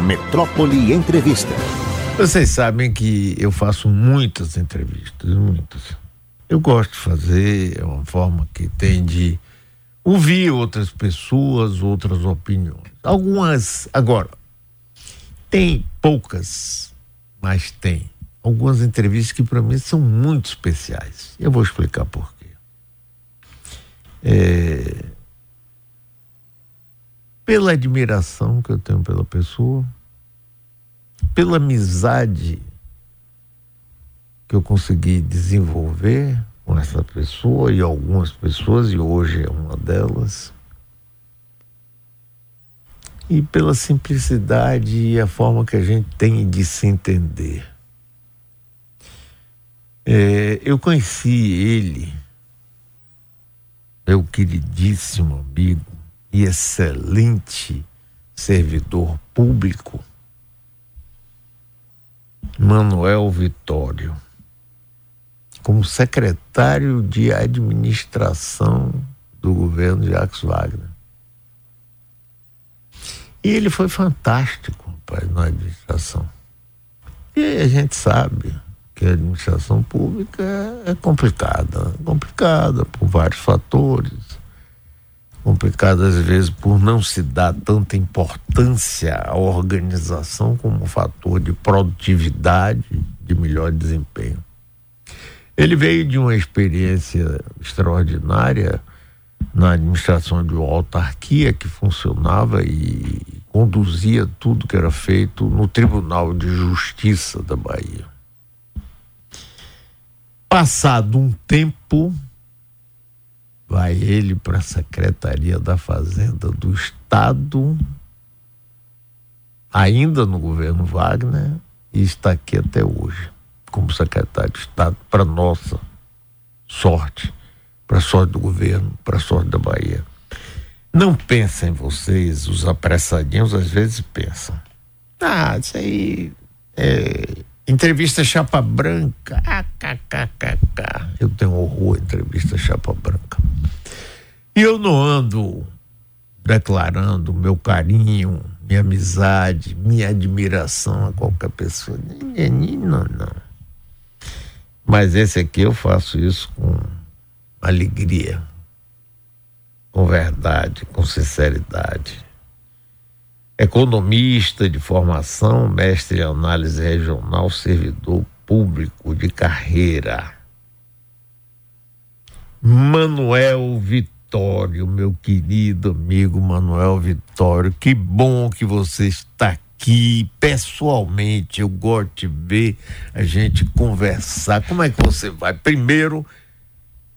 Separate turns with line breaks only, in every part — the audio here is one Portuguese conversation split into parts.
Metrópole Entrevista.
Vocês sabem que eu faço muitas entrevistas, muitas. Eu gosto de fazer, é uma forma que tem de ouvir outras pessoas, outras opiniões. Algumas, agora, tem poucas, mas tem. Algumas entrevistas que para mim são muito especiais. Eu vou explicar por quê. É, pela admiração que eu tenho pela pessoa, pela amizade que eu consegui desenvolver com essa pessoa e algumas pessoas, e hoje é uma delas, e pela simplicidade e a forma que a gente tem de se entender. É, eu conheci ele, meu queridíssimo amigo e excelente servidor público, Manuel Vitório, como secretário de administração do governo Jacques Wagner. E ele foi fantástico, na administração. E a gente sabe que a administração pública é complicada, complicada por vários fatores, complicada às vezes por não se dar tanta importância à organização como um fator de produtividade, de melhor desempenho. Ele veio de uma experiência extraordinária na administração de uma autarquia que funcionava e conduzia tudo que era feito no Tribunal de Justiça da Bahia. Passado um tempo, vai ele para a Secretaria da Fazenda do Estado, ainda no governo Wagner, e está aqui até hoje, como secretário de Estado, para nossa sorte para a sorte do governo, para a sorte da Bahia. Não pensem vocês, os apressadinhos às vezes pensam. Ah, isso aí é entrevista chapa branca. Ah, kkkk. Eu tenho horror entrevista chapa branca. E eu não ando declarando meu carinho, minha amizade, minha admiração a qualquer pessoa. Não, não. Mas esse aqui eu faço isso com alegria, com verdade, com sinceridade. Economista de formação, mestre em análise regional, servidor público de carreira. Manuel Vitório, meu querido amigo Manuel Vitório, que bom que você está aqui pessoalmente. Eu gosto de ver a gente conversar. Como é que você vai? Primeiro,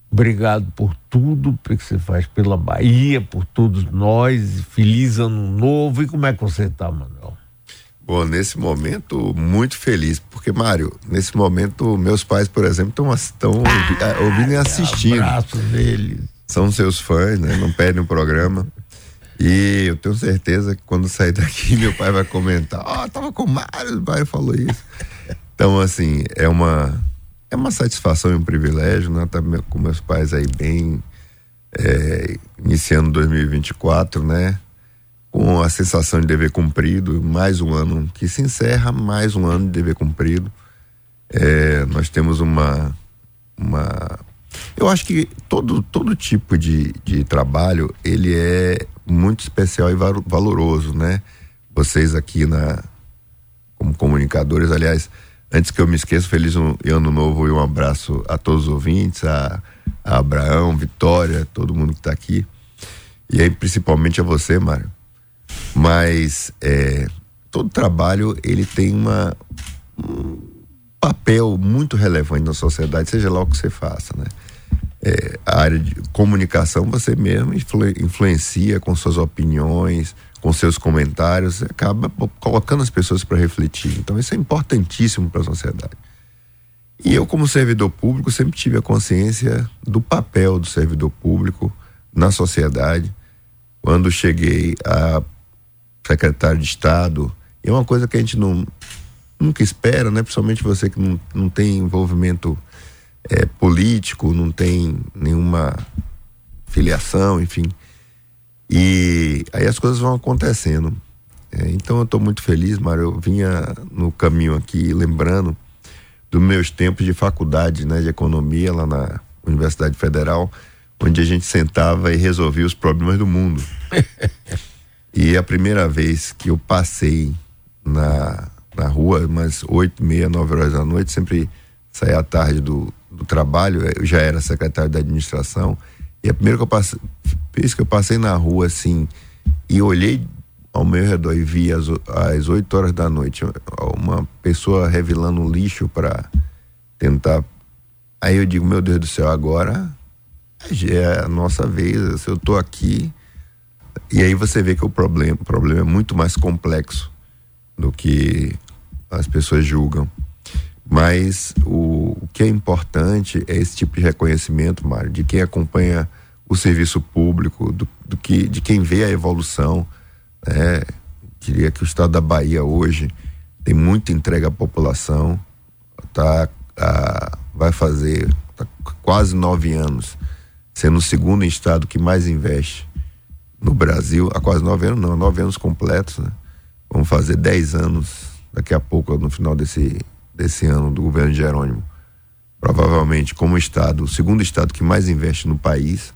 Obrigado por tudo que você faz pela Bahia, por todos nós. Feliz ano novo. E como é que você está, Manuel?
Bom, nesse momento, muito feliz, porque, Mário, nesse momento, meus pais, por exemplo, estão ah, ouvindo e assistindo.
Abraço deles.
São seus fãs, né? Não perdem o programa. E eu tenho certeza que quando sair daqui, meu pai vai comentar: Ó, oh, tava com o Mário, o pai falou isso. Então, assim, é uma é uma satisfação e um privilégio, né? Tá com meus pais aí bem é, iniciando 2024, né? Com a sensação de dever cumprido, mais um ano que se encerra, mais um ano de dever cumprido. É, nós temos uma, uma, eu acho que todo, todo tipo de, de trabalho ele é muito especial e valoroso, né? Vocês aqui na como comunicadores, aliás, Antes que eu me esqueça, feliz um, ano novo e um abraço a todos os ouvintes, a, a Abraão, Vitória, todo mundo que está aqui. E aí, principalmente a você, Mário. Mas é, todo trabalho ele tem uma, um papel muito relevante na sociedade, seja lá o que você faça, né? É, a área de comunicação você mesmo influ, influencia com suas opiniões, com seus comentários, acaba colocando as pessoas para refletir. Então, isso é importantíssimo para a sociedade. E eu, como servidor público, sempre tive a consciência do papel do servidor público na sociedade. Quando cheguei a secretário de Estado, é uma coisa que a gente não, nunca espera, né? Principalmente você que não, não tem envolvimento é, político, não tem nenhuma filiação, enfim. E aí as coisas vão acontecendo. É, então eu estou muito feliz, Mário. Eu vinha no caminho aqui lembrando dos meus tempos de faculdade, né, de economia lá na Universidade Federal, onde a gente sentava e resolvia os problemas do mundo. e a primeira vez que eu passei na, na rua, umas oito, meia, nove horas da noite, sempre saía à tarde do, do trabalho, eu já era secretário da administração, e a primeira que eu passei, que eu passei na rua assim, e olhei ao meu redor e vi às, às 8 horas da noite uma pessoa revelando lixo para tentar. Aí eu digo, meu Deus do céu, agora é a nossa vez, eu tô aqui. E aí você vê que o problema, o problema é muito mais complexo do que as pessoas julgam. Mas o, o que é importante é esse tipo de reconhecimento, Mário, de quem acompanha o serviço público, do, do que, de quem vê a evolução né? Queria que o estado da Bahia hoje tem muita entrega à população, tá, a, vai fazer tá quase nove anos, sendo o segundo estado que mais investe no Brasil, há quase nove anos não, nove anos completos, né? Vamos fazer dez anos daqui a pouco, no final desse, desse ano do governo de Jerônimo. Provavelmente como estado, o segundo estado que mais investe no país.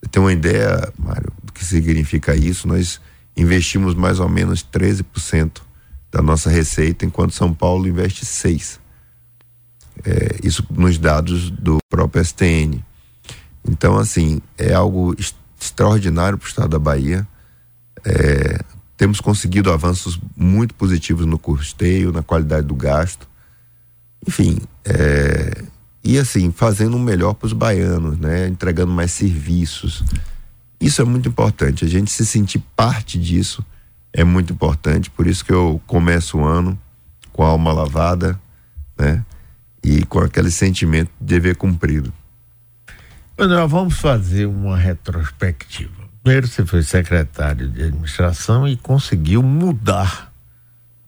Você tem uma ideia, Mário, do que significa isso? Nós investimos mais ou menos 13% da nossa receita, enquanto São Paulo investe 6%. É, isso nos dados do próprio STN. Então, assim, é algo extraordinário para o estado da Bahia. É, temos conseguido avanços muito positivos no custeio, na qualidade do gasto. Enfim, é, e assim, fazendo o melhor para os baianos, né? entregando mais serviços. Isso é muito importante. A gente se sentir parte disso é muito importante. Por isso que eu começo o ano com a alma lavada, né? E com aquele sentimento de dever cumprido.
Manuel, vamos fazer uma retrospectiva. Primeiro, você foi secretário de administração e conseguiu mudar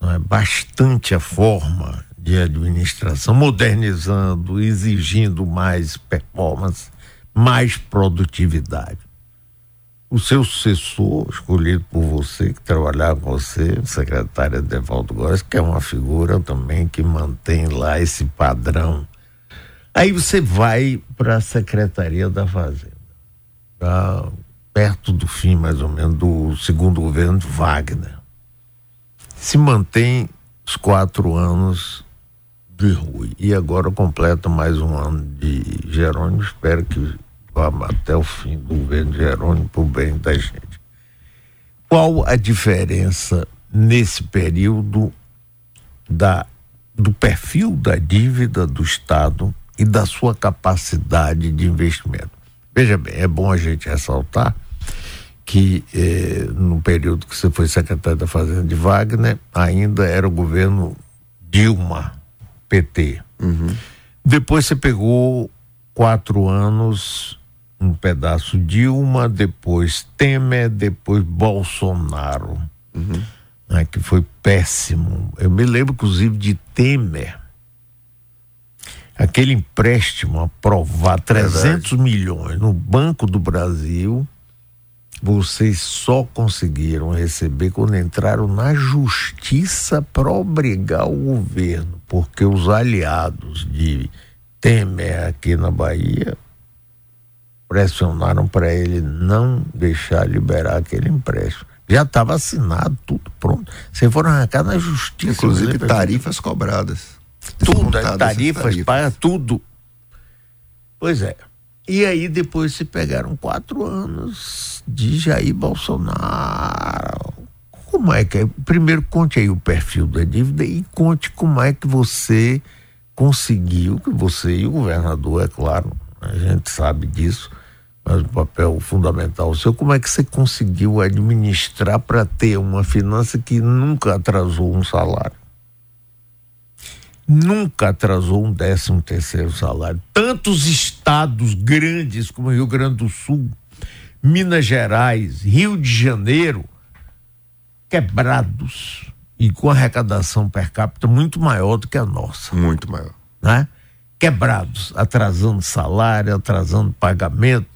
é, bastante a forma de administração, modernizando, exigindo mais performance, mais produtividade o seu sucessor, escolhido por você, que trabalhava com você, o secretário Edevaldo Góes, que é uma figura também que mantém lá esse padrão. Aí você vai para a Secretaria da Fazenda, perto do fim, mais ou menos, do segundo governo Wagner. Se mantém os quatro anos de Rui. E agora completa mais um ano de Jerônimo. Espero que até o fim do governo Jerônimo para o bem da gente. Qual a diferença nesse período da, do perfil da dívida do Estado e da sua capacidade de investimento? Veja bem, é bom a gente ressaltar que eh, no período que você foi secretário da Fazenda de Wagner, ainda era o governo Dilma, PT. Uhum. Depois você pegou quatro anos um pedaço Dilma, depois Temer, depois Bolsonaro, uhum. né, que foi péssimo. Eu me lembro, inclusive, de Temer. Aquele empréstimo aprovado, 300 milhões no Banco do Brasil, vocês só conseguiram receber quando entraram na justiça para obrigar o governo, porque os aliados de Temer aqui na Bahia pressionaram para ele não deixar liberar aquele empréstimo. Já estava assinado, tudo pronto. Você foram arrancar na justiça.
Inclusive tarifas cobradas.
Tudo, tarifas, tarifas, paga tudo. Pois é. E aí depois se pegaram quatro anos de Jair Bolsonaro. Como é que é? Primeiro conte aí o perfil da dívida e conte como é que você conseguiu, que você e o governador, é claro, a gente sabe disso, mas um papel fundamental seu. Como é que você conseguiu administrar para ter uma finança que nunca atrasou um salário? Nunca atrasou um décimo terceiro salário. Tantos estados grandes como Rio Grande do Sul, Minas Gerais, Rio de Janeiro, quebrados e com arrecadação per capita muito maior do que a nossa.
Muito maior.
Né? quebrados, atrasando salário, atrasando pagamento,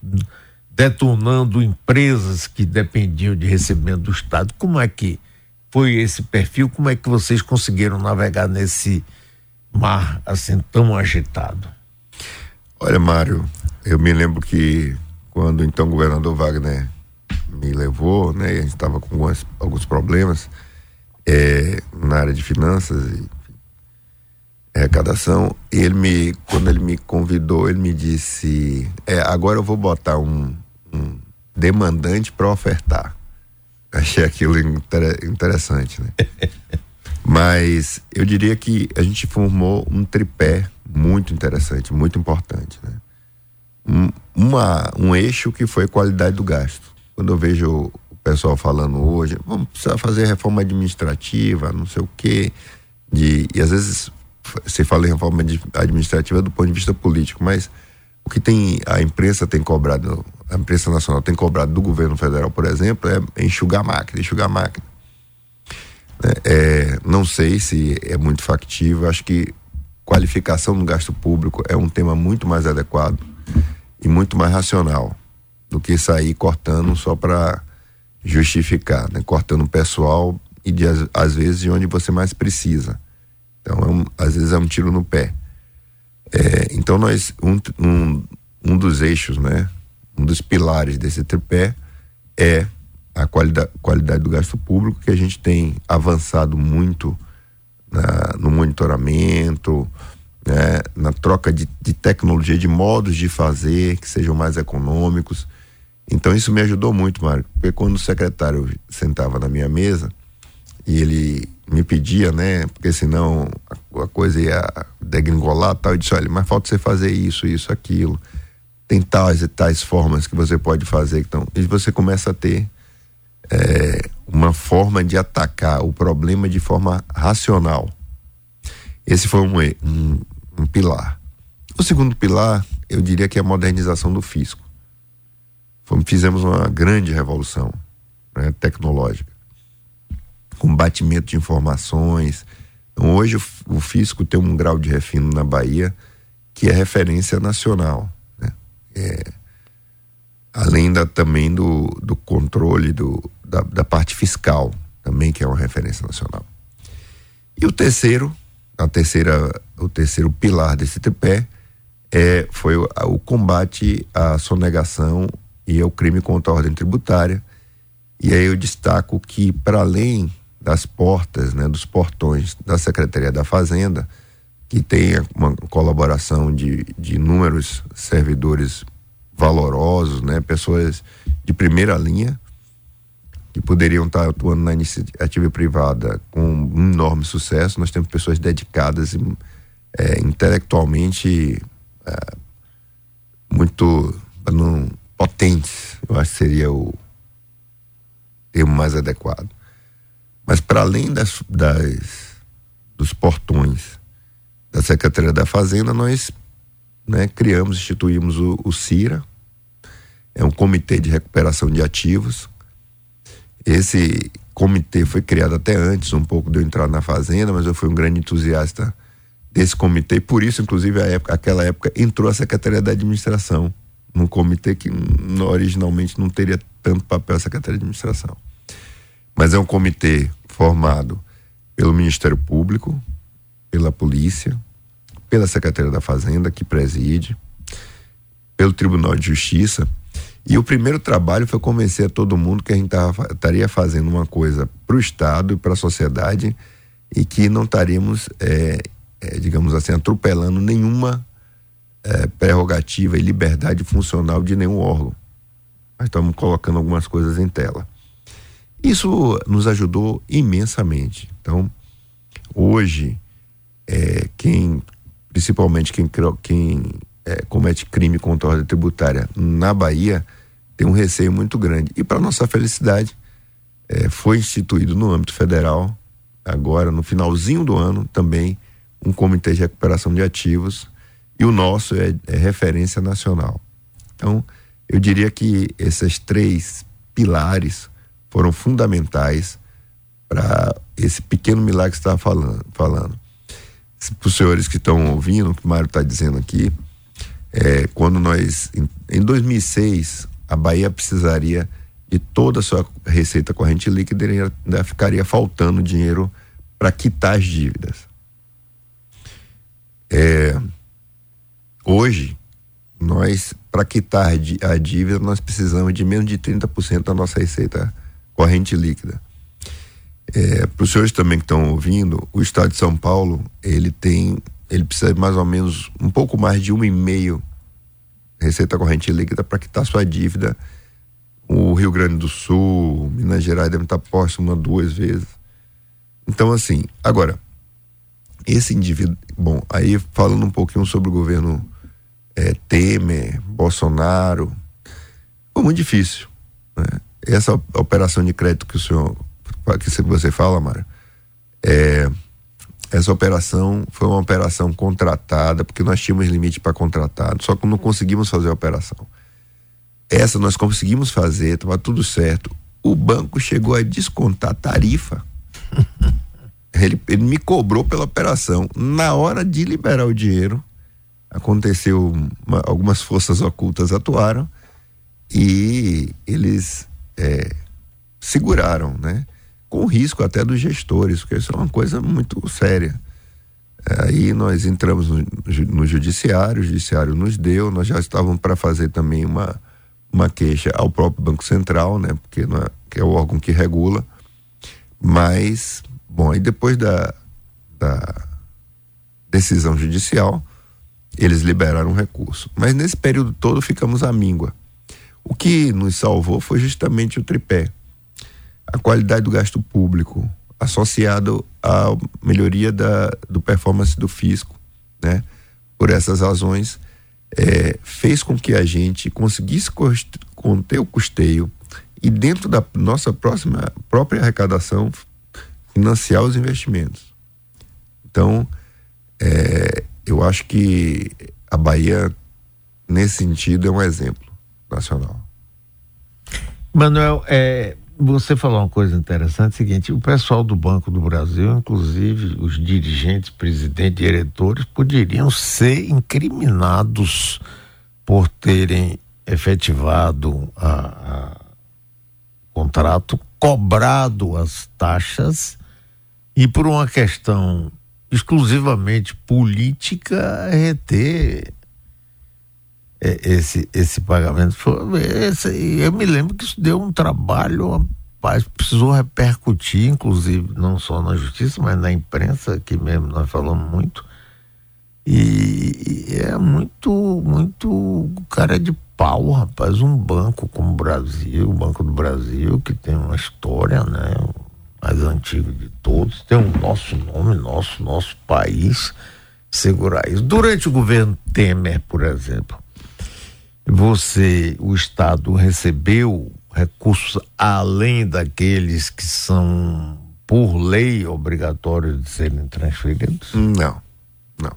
detonando empresas que dependiam de recebimento do Estado. Como é que foi esse perfil? Como é que vocês conseguiram navegar nesse mar assim tão agitado?
Olha, Mário, eu me lembro que quando então o governador Wagner me levou, né, e a gente estava com alguns, alguns problemas é, na área de finanças e arrecadação, ele me, quando ele me convidou, ele me disse, é, agora eu vou botar um, um demandante para ofertar. Achei aquilo interessante, né? Mas eu diria que a gente formou um tripé muito interessante, muito importante, né? Um, uma, um eixo que foi qualidade do gasto. Quando eu vejo o pessoal falando hoje, vamos precisar fazer reforma administrativa, não sei o quê, de, e às vezes se fala em reforma administrativa do ponto de vista político, mas o que tem a imprensa tem cobrado, a imprensa nacional tem cobrado do governo federal, por exemplo, é enxugar a máquina, enxugar a máquina. É, não sei se é muito factível, acho que qualificação do gasto público é um tema muito mais adequado e muito mais racional do que sair cortando só para justificar, né? cortando pessoal e de, às vezes de onde você mais precisa. Então, é um, às vezes é um tiro no pé. É, então, nós, um, um, um dos eixos, né, um dos pilares desse tripé é a qualidade, qualidade do gasto público, que a gente tem avançado muito na, no monitoramento, né, na troca de, de tecnologia, de modos de fazer que sejam mais econômicos. Então, isso me ajudou muito, Mário, porque quando o secretário sentava na minha mesa e ele me pedia, né? Porque senão a, a coisa ia degringolar tal. Eu disse, olha, mas falta você fazer isso, isso, aquilo. Tem tais e tais formas que você pode fazer. Então, e você começa a ter é, uma forma de atacar o problema de forma racional. Esse foi um, um, um pilar. O segundo pilar, eu diria que é a modernização do fisco. Fizemos uma grande revolução né, tecnológica com batimento de informações. Então, hoje o, o fisco tem um grau de refino na Bahia que é referência nacional. Né? É, além da, também do, do controle do, da, da parte fiscal, também que é uma referência nacional. E o terceiro, a terceira, o terceiro pilar desse tripé é, foi o, o combate à sonegação e ao crime contra a ordem tributária. E aí eu destaco que, para além das portas, né, dos portões da Secretaria da Fazenda, que tem uma colaboração de, de inúmeros servidores valorosos, né, pessoas de primeira linha, que poderiam estar atuando na iniciativa privada com um enorme sucesso. Nós temos pessoas dedicadas é, intelectualmente é, muito não, potentes, eu acho que seria o termo mais adequado. Mas para além das, das, dos portões da Secretaria da Fazenda, nós né, criamos, instituímos o, o CIRA, é um comitê de recuperação de ativos. Esse comitê foi criado até antes, um pouco de eu entrar na Fazenda, mas eu fui um grande entusiasta desse comitê, por isso, inclusive, a época, aquela época entrou a Secretaria da Administração, num comitê que originalmente não teria tanto papel a Secretaria de Administração mas é um comitê formado pelo Ministério Público, pela Polícia, pela Secretaria da Fazenda, que preside, pelo Tribunal de Justiça. E o primeiro trabalho foi convencer a todo mundo que a gente estaria fazendo uma coisa para o Estado e para a sociedade e que não estaríamos, é, é, digamos assim, atropelando nenhuma é, prerrogativa e liberdade funcional de nenhum órgão. Nós estamos colocando algumas coisas em tela. Isso nos ajudou imensamente. Então, hoje, é, quem, principalmente quem, quem é, comete crime contra a ordem tributária na Bahia, tem um receio muito grande. E para nossa felicidade, é, foi instituído no âmbito federal, agora no finalzinho do ano, também um comitê de recuperação de ativos, e o nosso é, é referência nacional. Então, eu diria que esses três pilares foram fundamentais para esse pequeno milagre que você estava falando. falando. Para os senhores que estão ouvindo, o que o Mário está dizendo aqui, é, quando nós, em, em 2006, a Bahia precisaria de toda a sua receita corrente líquida, ainda ficaria faltando dinheiro para quitar as dívidas. É, hoje, nós, para quitar a dívida, nós precisamos de menos de 30% da nossa receita corrente líquida. É, para os senhores também que estão ouvindo, o estado de São Paulo, ele tem, ele precisa de mais ou menos um pouco mais de um e meio receita corrente líquida para quitar sua dívida. O Rio Grande do Sul, Minas Gerais deve estar próximo uma, duas vezes. Então, assim, agora, esse indivíduo, bom, aí falando um pouquinho sobre o governo é, Temer, Bolsonaro, foi muito difícil. Né? Essa operação de crédito que o senhor, que você fala, Mara, é, essa operação foi uma operação contratada, porque nós tínhamos limite para contratado, só que não conseguimos fazer a operação. Essa nós conseguimos fazer, estava tudo certo. O banco chegou a descontar tarifa. ele, ele me cobrou pela operação. Na hora de liberar o dinheiro, aconteceu uma, algumas forças ocultas atuaram e eles é, seguraram, né? Com risco até dos gestores, porque isso é uma coisa muito séria. Aí nós entramos no, no judiciário, o judiciário nos deu, nós já estávamos para fazer também uma, uma queixa ao próprio Banco Central, né? Porque é, que é o órgão que regula. Mas, bom, aí depois da, da decisão judicial, eles liberaram o recurso. Mas nesse período todo ficamos à míngua. O que nos salvou foi justamente o tripé. A qualidade do gasto público, associado à melhoria da do performance do fisco, né? Por essas razões, é, fez com que a gente conseguisse conter o custeio e dentro da nossa próxima própria arrecadação financiar os investimentos. Então, é, eu acho que a Bahia, nesse sentido, é um exemplo nacional.
Manuel, é, você falou uma coisa interessante, seguinte, o pessoal do Banco do Brasil, inclusive os dirigentes, presidentes, diretores, poderiam ser incriminados por terem efetivado a, a contrato, cobrado as taxas e por uma questão exclusivamente política reter esse, esse pagamento. Esse, eu me lembro que isso deu um trabalho, rapaz, precisou repercutir, inclusive, não só na justiça, mas na imprensa, que mesmo nós falamos muito. E, e é muito, muito cara de pau, rapaz. Um banco como o Brasil, o Banco do Brasil, que tem uma história, né? mais antigo de todos, tem o nosso nome, nosso, nosso país, segurar isso. Durante o governo Temer, por exemplo, você, o Estado, recebeu recursos além daqueles que são, por lei, obrigatórios de serem transferidos?
Não, não.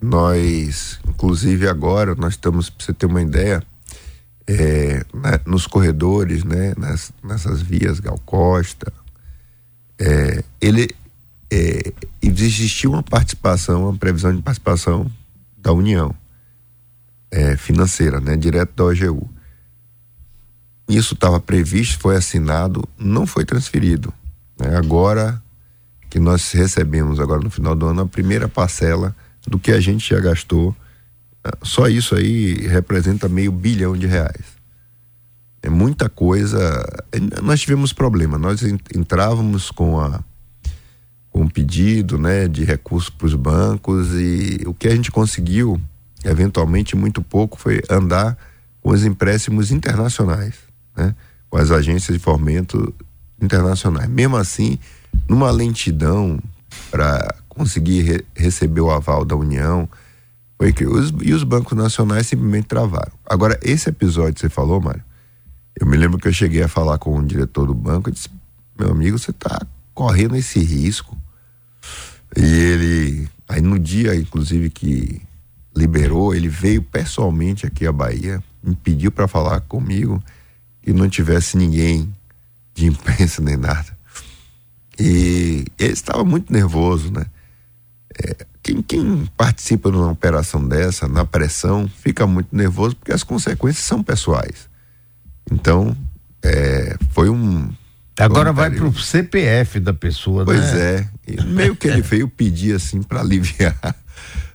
Nós, inclusive agora, nós estamos, para você ter uma ideia, é, nos corredores, né, nas, nessas vias Gal Costa, é, ele é, existia uma participação, uma previsão de participação da União é, financeira, né, direto da OGU. Isso estava previsto, foi assinado, não foi transferido. Né? Agora que nós recebemos agora no final do ano a primeira parcela do que a gente já gastou, só isso aí representa meio bilhão de reais é muita coisa. Nós tivemos problema. Nós entrávamos com a com um pedido, né, de recursos para os bancos e o que a gente conseguiu, eventualmente muito pouco, foi andar com os empréstimos internacionais, né, com as agências de fomento internacionais. Mesmo assim, numa lentidão para conseguir re receber o aval da União, foi que os, e os bancos nacionais simplesmente travaram. Agora, esse episódio que você falou, Mário, eu me lembro que eu cheguei a falar com o diretor do banco e disse: Meu amigo, você está correndo esse risco. E ele, aí no dia, inclusive, que liberou, ele veio pessoalmente aqui à Bahia, me pediu para falar comigo e não tivesse ninguém de imprensa nem nada. E ele estava muito nervoso, né? É, quem, quem participa de uma operação dessa, na pressão, fica muito nervoso porque as consequências são pessoais. Então, é, foi um.
Agora vai para o CPF da pessoa,
pois
né?
Pois é. Meio que ele veio pedir assim para aliviar.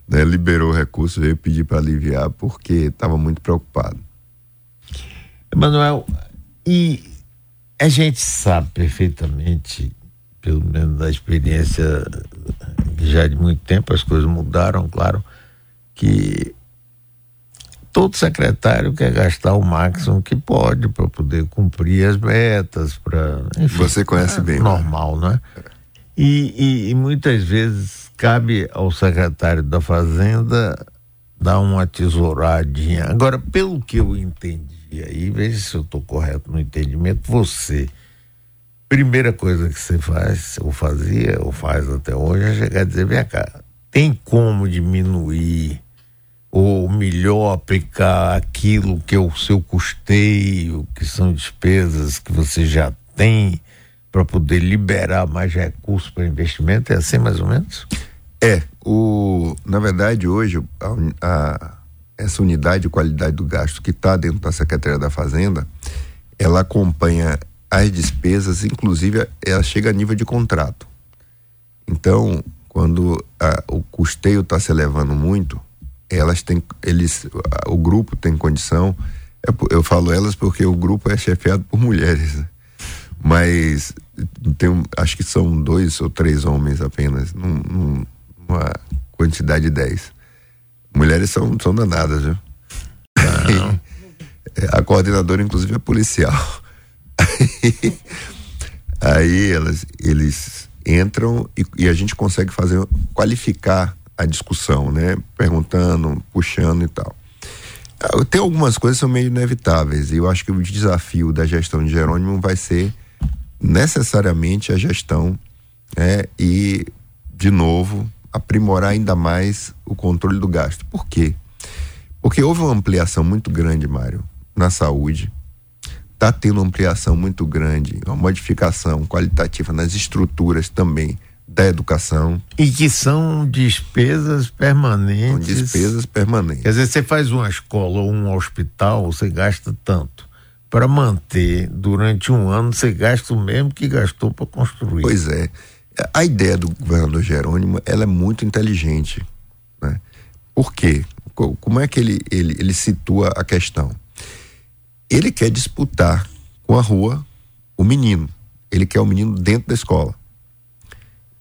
Né? Liberou o recurso, veio pedir para aliviar porque estava muito preocupado.
Emanuel, e a gente sabe perfeitamente, pelo menos da experiência já de muito tempo, as coisas mudaram, claro, que todo secretário quer gastar o máximo que pode para poder cumprir as metas, para.
Você conhece
é
bem.
Normal, né? E, e, e, muitas vezes cabe ao secretário da Fazenda dar uma tesouradinha. Agora, pelo que eu entendi aí, veja se eu estou correto no entendimento, você. Primeira coisa que você faz, ou fazia, ou faz até hoje, é chegar a dizer, vem cá, tem como diminuir ou melhor aplicar aquilo que é o seu custeio, que são despesas que você já tem para poder liberar mais recursos para investimento? É assim mais ou menos?
É, o, na verdade hoje a, a, essa unidade de qualidade do gasto que está dentro da Secretaria da Fazenda, ela acompanha as despesas, inclusive ela chega a nível de contrato. Então, quando a, o custeio está se elevando muito, elas têm, eles, o grupo tem condição. Eu falo elas porque o grupo é chefiado por mulheres, né? Mas tem, acho que são dois ou três homens apenas, num, numa quantidade de dez. Mulheres são, são danadas, viu? a coordenadora, inclusive, é policial. Aí, aí elas, eles entram e, e a gente consegue fazer, qualificar a discussão, né? Perguntando, puxando e tal. Ah, tem algumas coisas que são meio inevitáveis e eu acho que o desafio da gestão de Jerônimo vai ser necessariamente a gestão né? e, de novo, aprimorar ainda mais o controle do gasto. Por quê? Porque houve uma ampliação muito grande, Mário, na saúde. Está tendo uma ampliação muito grande, uma modificação qualitativa nas estruturas também da educação.
E que são despesas permanentes. São
despesas permanentes.
Quer dizer, você faz uma escola ou um hospital, você gasta tanto. Para manter durante um ano, você gasta o mesmo que gastou para construir.
Pois é. A ideia do governador Jerônimo, ela é muito inteligente. Né? Por quê? Como é que ele, ele, ele situa a questão? Ele quer disputar com a rua o menino. Ele quer o menino dentro da escola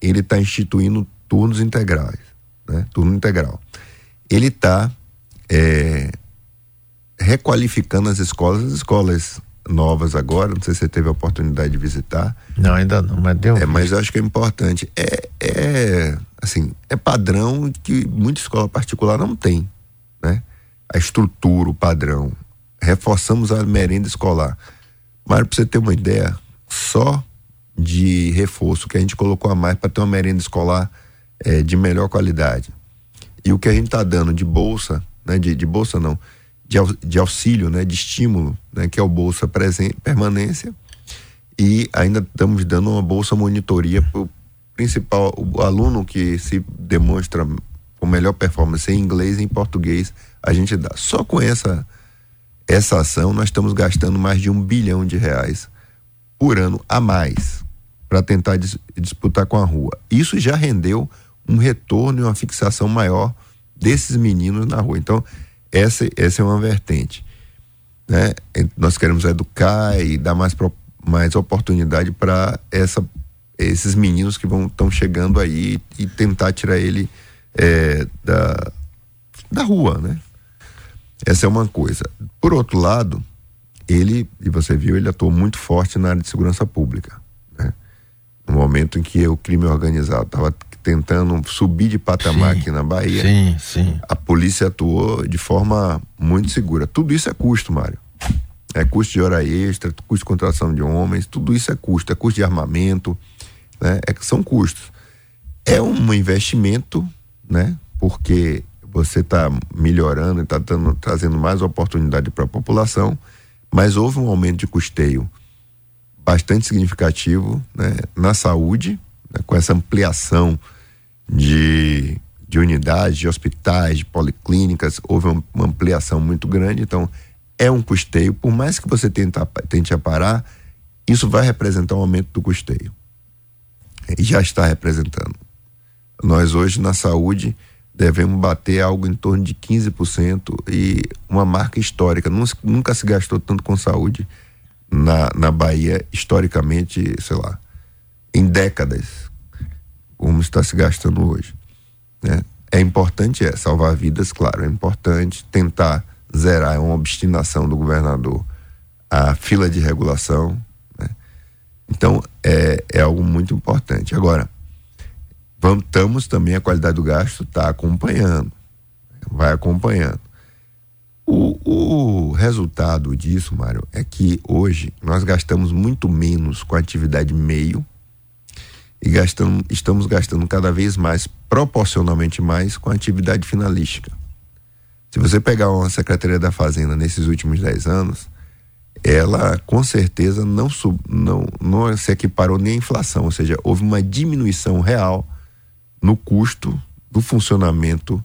ele está instituindo turnos integrais, né? Turno integral. Ele está é, requalificando as escolas, as escolas novas agora, não sei se você teve a oportunidade de visitar.
Não, ainda não, mas deu.
É, mas eu acho que é importante. É, é assim, é padrão que muita escola particular não tem, né? A estrutura, o padrão. Reforçamos a merenda escolar. Mas para você ter uma ideia, só de reforço que a gente colocou a mais para ter uma merenda escolar é, de melhor qualidade. E o que a gente está dando de bolsa, né, de, de bolsa não, de, de auxílio, né, de estímulo, né, que é o Bolsa presente, Permanência, e ainda estamos dando uma bolsa monitoria para o principal, o aluno que se demonstra com melhor performance em inglês e em português, a gente dá. Só com essa, essa ação nós estamos gastando mais de um bilhão de reais por ano a mais para tentar dis disputar com a rua. Isso já rendeu um retorno e uma fixação maior desses meninos na rua. Então, essa, essa é uma vertente. Né? Nós queremos educar e dar mais, mais oportunidade para esses meninos que estão chegando aí e tentar tirar ele é, da, da rua, né? Essa é uma coisa. Por outro lado, ele, e você viu, ele atuou muito forte na área de segurança pública no momento em que o crime organizado estava tentando subir de patamar sim, aqui na Bahia,
sim, sim.
a polícia atuou de forma muito segura. Tudo isso é custo, Mário. É custo de hora extra, custo de contratação de homens, tudo isso é custo, é custo de armamento, né? É que são custos. É um investimento, né? Porque você está melhorando e está trazendo mais oportunidade para a população, mas houve um aumento de custeio bastante significativo né, na saúde, né, com essa ampliação de, de unidades, de hospitais, de policlínicas, houve uma, ampliação muito grande. Então, é um custeio, por mais que você tenta, tente aparar, isso vai representar um aumento do custeio. E já está representando. Nós hoje na saúde devemos bater algo em torno de 15% e uma marca histórica. Nunca se gastou tanto com saúde na, na Bahia, historicamente, sei lá, em décadas, como está se gastando hoje. Né? É importante é, salvar vidas, claro, é importante tentar zerar, é uma obstinação do governador a fila de regulação. Né? Então, é, é algo muito importante. Agora, estamos também, a qualidade do gasto está acompanhando, vai acompanhando. O, o resultado disso, Mário, é que hoje nós gastamos muito menos com a atividade meio e gastamos, estamos gastando cada vez mais, proporcionalmente mais, com a atividade finalística. Se você pegar uma Secretaria da Fazenda nesses últimos 10 anos, ela com certeza não, sub, não, não se equiparou nem à inflação, ou seja, houve uma diminuição real no custo do funcionamento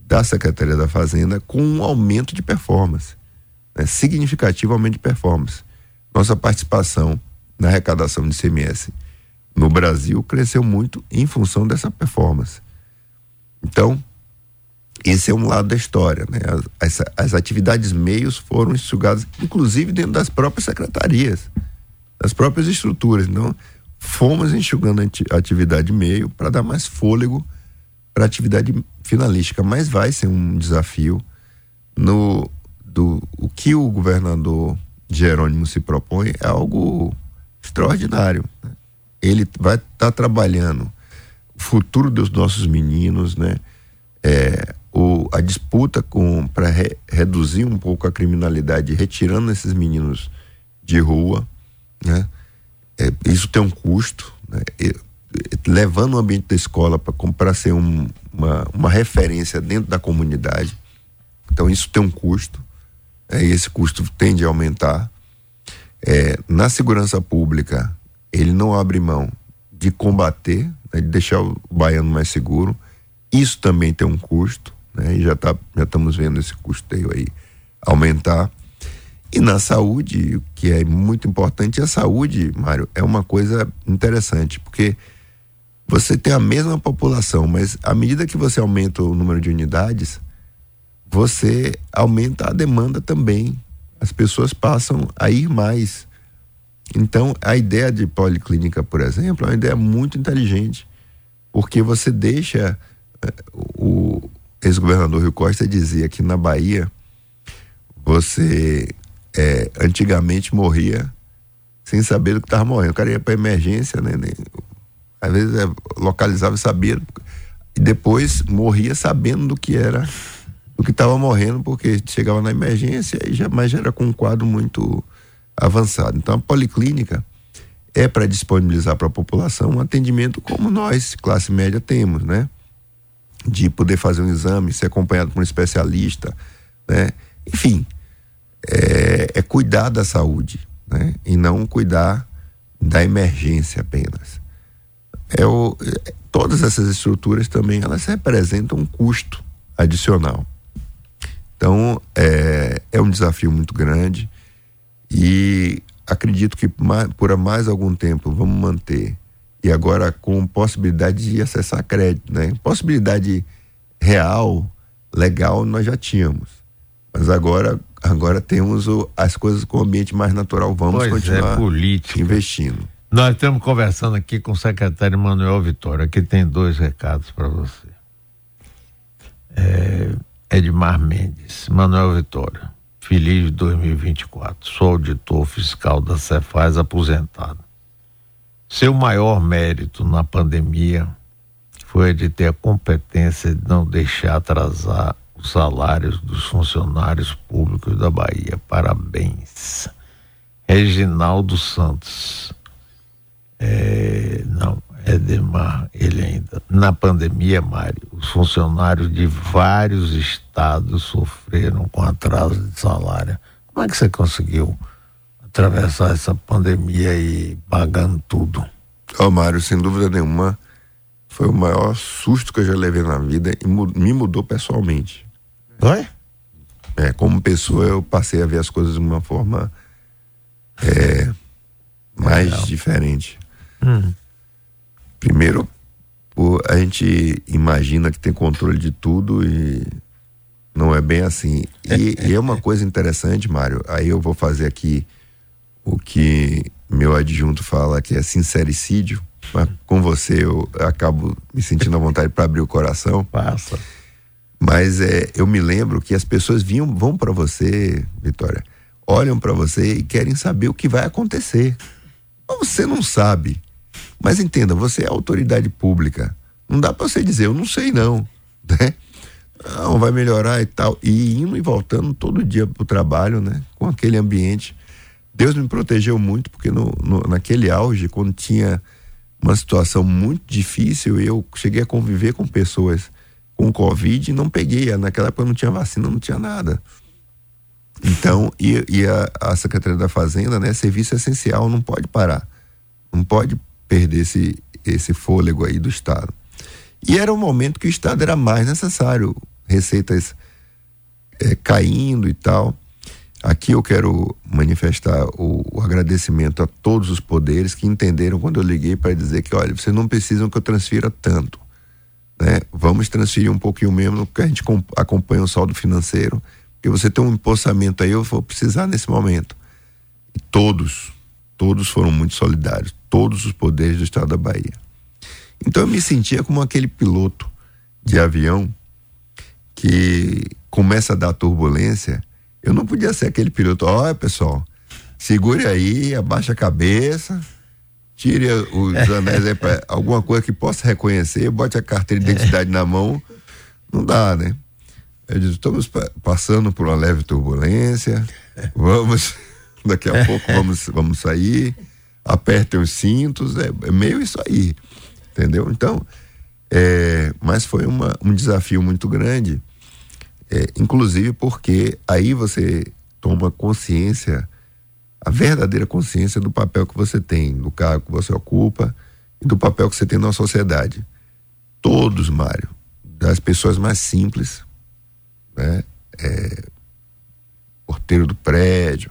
da Secretaria da Fazenda com um aumento de performance, né? significativo aumento de performance. Nossa participação na arrecadação de CMS no Brasil cresceu muito em função dessa performance. Então, esse é um lado da história, né? As, as, as atividades meios foram enxugadas, inclusive dentro das próprias secretarias, das próprias estruturas. Então, fomos enxugando a atividade meio para dar mais fôlego para a atividade finalística, mas vai ser um desafio no do o que o governador Jerônimo se propõe é algo extraordinário. Né? Ele vai estar tá trabalhando o futuro dos nossos meninos, né? É, o, a disputa para re, reduzir um pouco a criminalidade, retirando esses meninos de rua, né? é, isso tem um custo, né? e, levando o ambiente da escola para ser um, uma, uma referência dentro da comunidade. Então isso tem um custo, é, esse custo tende a aumentar. É, na segurança pública, ele não abre mão de combater, né, de deixar o baiano mais seguro. Isso também tem um custo, né, e já, tá, já estamos vendo esse custeio aí aumentar. E na saúde, o que é muito importante, a saúde, Mário, é uma coisa interessante, porque você tem a mesma população, mas à medida que você aumenta o número de unidades, você aumenta a demanda também. As pessoas passam a ir mais. Então, a ideia de policlínica, por exemplo, é uma ideia muito inteligente, porque você deixa. Eh, o ex-governador Rio Costa dizia que na Bahia você é, antigamente morria sem saber do que estava morrendo. O cara ia para emergência, né? Às vezes é, localizava e sabia. E depois morria sabendo do que era, do que estava morrendo, porque chegava na emergência e já, mas já era com um quadro muito avançado. Então a policlínica é para disponibilizar para a população um atendimento como nós, classe média, temos, né? De poder fazer um exame, ser acompanhado por um especialista, né? Enfim, é, é cuidar da saúde, né? E não cuidar da emergência apenas. É o, todas essas estruturas também elas representam um custo adicional. Então é, é um desafio muito grande e acredito que por mais algum tempo vamos manter e agora com possibilidade de acessar crédito, né? Possibilidade real, legal nós já tínhamos, mas agora agora temos o, as coisas com o ambiente mais natural. Vamos
pois é,
continuar
é,
investindo.
Nós estamos conversando aqui com o secretário Manuel Vitória, que tem dois recados para você. É, Edmar Mendes, Manuel Vitória, feliz 2024, sou auditor fiscal da Cefaz aposentado. Seu maior mérito na pandemia foi de ter a competência de não deixar atrasar os salários dos funcionários públicos da Bahia. Parabéns. Reginaldo Santos. É, não, Edemar, ele ainda. Na pandemia, Mário, os funcionários de vários estados sofreram com atraso de salário. Como é que você conseguiu atravessar essa pandemia e pagando tudo?
Ó, oh, Mário, sem dúvida nenhuma, foi o maior susto que eu já levei na vida e me mudou pessoalmente.
Oi?
É, como pessoa eu passei a ver as coisas de uma forma é, mais Legal. diferente. Hum. Primeiro, a gente imagina que tem controle de tudo e não é bem assim. E, e é uma coisa interessante, Mário. Aí eu vou fazer aqui o que meu adjunto fala que é sincericídio. Mas com você eu acabo me sentindo à vontade para abrir o coração.
Passa.
Mas é, eu me lembro que as pessoas vinham, vão para você, Vitória, olham para você e querem saber o que vai acontecer. Mas você não sabe. Mas entenda, você é autoridade pública. Não dá para você dizer, eu não sei não, né? Não, vai melhorar e tal. E indo e voltando todo dia pro trabalho, né? Com aquele ambiente. Deus me protegeu muito, porque no, no, naquele auge, quando tinha uma situação muito difícil, eu cheguei a conviver com pessoas com Covid e não peguei. Naquela época não tinha vacina, não tinha nada. Então, e, e a, a, Secretaria da Fazenda, né? Serviço essencial, não pode parar. Não pode perder esse, esse fôlego aí do Estado. E era um momento que o Estado era mais necessário, receitas é, caindo e tal. Aqui eu quero manifestar o, o, agradecimento a todos os poderes que entenderam quando eu liguei para dizer que, olha, vocês não precisam que eu transfira tanto. Né? Vamos transferir um pouquinho mesmo, porque a gente acompanha o saldo financeiro. Porque você tem um empossamento aí, eu vou precisar nesse momento. E todos, todos foram muito solidários, todos os poderes do estado da Bahia. Então eu me sentia como aquele piloto de avião que começa a dar turbulência eu não podia ser aquele piloto, olha pessoal, segure aí, abaixa a cabeça, tire os anéis aí pra alguma coisa que possa reconhecer, bote a carteira de identidade na mão. Não dá, né? Eu disse, estamos passando por uma leve turbulência, vamos, daqui a pouco vamos, vamos sair, apertem os cintos, é, é meio isso aí, entendeu? Então, é, mas foi uma, um desafio muito grande é, inclusive porque aí você toma consciência, a verdadeira consciência do papel que você tem, do cargo que você ocupa e do papel que você tem na sociedade. Todos, Mário, das pessoas mais simples, né? É, porteiro do prédio,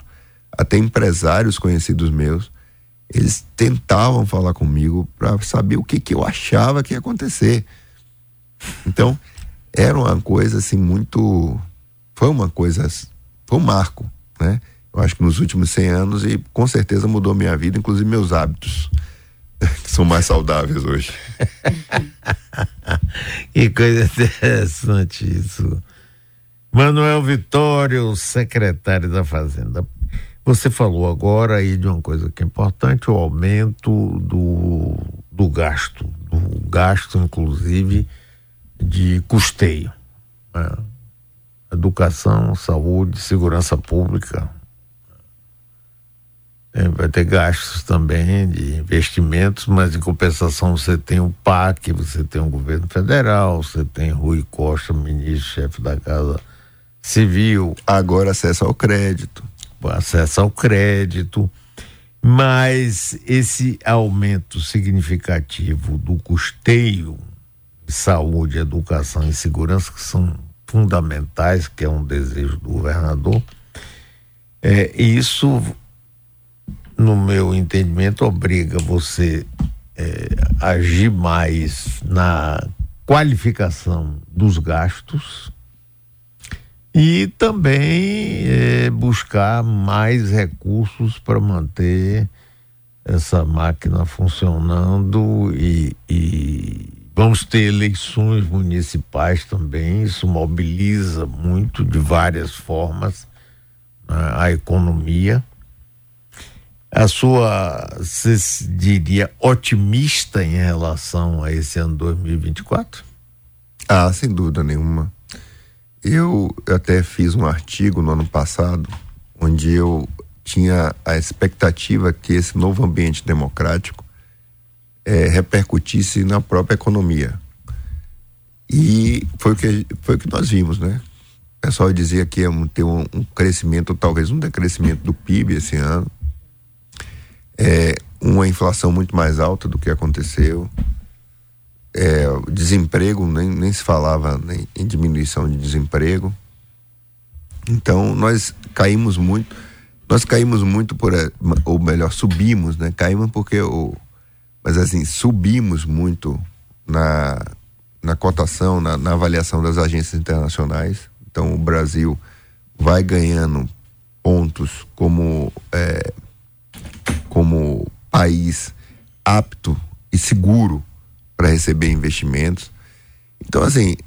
até empresários conhecidos meus, eles tentavam falar comigo para saber o que, que eu achava que ia acontecer. Então, era uma coisa assim muito foi uma coisa foi um marco né? Eu acho que nos últimos 100 anos e com certeza mudou minha vida inclusive meus hábitos que são mais saudáveis hoje.
Que coisa interessante isso. Manuel Vitório secretário da Fazenda você falou agora aí de uma coisa que é importante o aumento do, do gasto do gasto inclusive de custeio. Né? Educação, saúde, segurança pública. É, vai ter gastos também de investimentos, mas em compensação você tem o PAC, você tem o governo federal, você tem Rui Costa, ministro-chefe da Casa Civil.
Agora acesso ao crédito.
Acesso ao crédito. Mas esse aumento significativo do custeio saúde, educação e segurança, que são fundamentais, que é um desejo do governador, é, isso, no meu entendimento, obriga você é, agir mais na qualificação dos gastos e também é, buscar mais recursos para manter essa máquina funcionando e, e Vamos ter eleições municipais também, isso mobiliza muito de várias formas né, a economia. A sua, você diria, otimista em relação a esse ano 2024?
Ah, sem dúvida nenhuma. Eu até fiz um artigo no ano passado, onde eu tinha a expectativa que esse novo ambiente democrático é, repercutisse na própria economia. E foi o que, foi o que nós vimos, né? O pessoal dizia que ia ter um, um crescimento, talvez um decrescimento do PIB esse ano. É, uma inflação muito mais alta do que aconteceu. É, desemprego, nem, nem se falava nem, em diminuição de desemprego. Então nós caímos muito, nós caímos muito por, ou melhor, subimos, né? Caímos porque o, mas assim subimos muito na na cotação, na, na avaliação das agências internacionais. Então o Brasil vai ganhando pontos como é, como país apto e seguro para receber investimentos. Então, assim,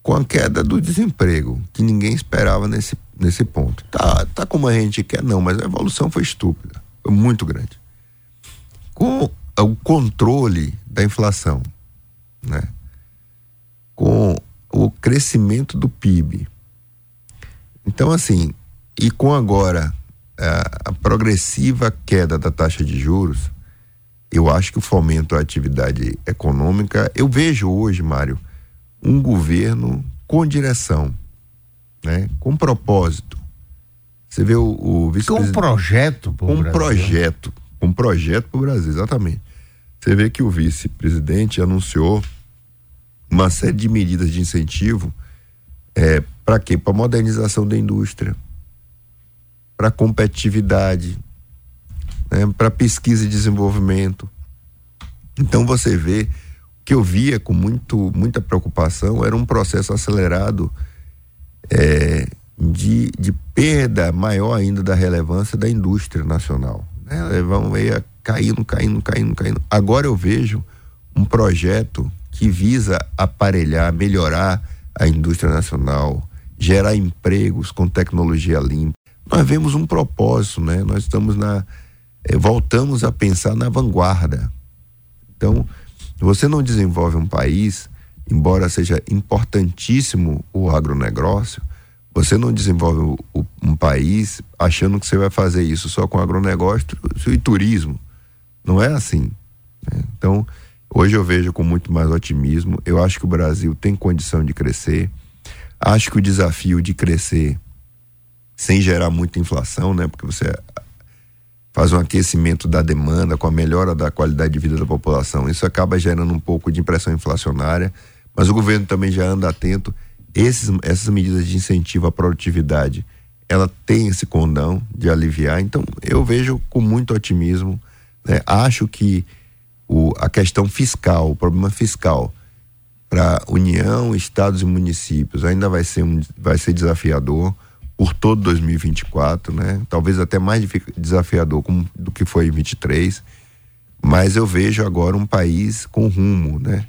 com a queda do desemprego, que ninguém esperava nesse, nesse ponto. Tá, tá como a gente quer, não, mas a evolução foi estúpida, foi muito grande. Com o controle da inflação, né? com o crescimento do PIB. Então, assim, e com agora a, a progressiva queda da taxa de juros, eu acho que o fomento à atividade econômica, eu vejo hoje, Mário, um governo com direção, né? com propósito. Você vê o, o
vice-presidente. Com um projeto
para o um Brasil. projeto. Um projeto para o Brasil, exatamente. Você vê que o vice-presidente anunciou uma série de medidas de incentivo é, para quê? Para modernização da indústria, para competitividade, né, para pesquisa e desenvolvimento. Então você vê que eu via com muito, muita preocupação era um processo acelerado é, de, de perda maior ainda da relevância da indústria nacional. Né? Vão ir caindo, caindo, caindo, caindo. Agora eu vejo um projeto que visa aparelhar, melhorar a indústria nacional, gerar empregos com tecnologia limpa. Nós vemos um propósito, né? Nós estamos na é, voltamos a pensar na vanguarda. Então, você não desenvolve um país, embora seja importantíssimo o agronegócio, você não desenvolve um país achando que você vai fazer isso só com agronegócio e turismo. Não é assim. Né? Então, hoje eu vejo com muito mais otimismo. Eu acho que o Brasil tem condição de crescer. Acho que o desafio de crescer sem gerar muita inflação, né? Porque você faz um aquecimento da demanda com a melhora da qualidade de vida da população. Isso acaba gerando um pouco de impressão inflacionária, mas o governo também já anda atento. Esses, essas medidas de incentivo à produtividade, ela tem esse condão de aliviar. Então, eu vejo com muito otimismo. Né? Acho que o, a questão fiscal, o problema fiscal para União, estados e municípios ainda vai ser, um, vai ser desafiador por todo 2024, né? Talvez até mais desafiador como, do que foi em 23, mas eu vejo agora um país com rumo, né?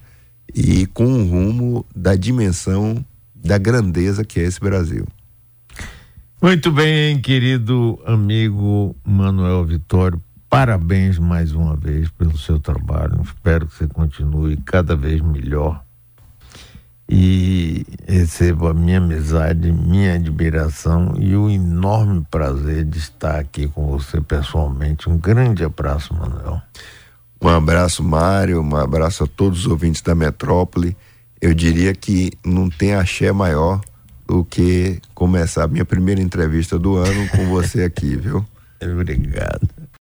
E com um rumo da dimensão da grandeza que é esse Brasil.
Muito bem, querido amigo Manuel Vitório, parabéns mais uma vez pelo seu trabalho. Espero que você continue cada vez melhor e recebo a minha amizade, minha admiração e o enorme prazer de estar aqui com você pessoalmente. Um grande abraço, Manuel.
Um abraço, Mário, um abraço a todos os ouvintes da metrópole. Eu diria que não tem axé maior do que começar a minha primeira entrevista do ano com você aqui, viu?
Obrigado.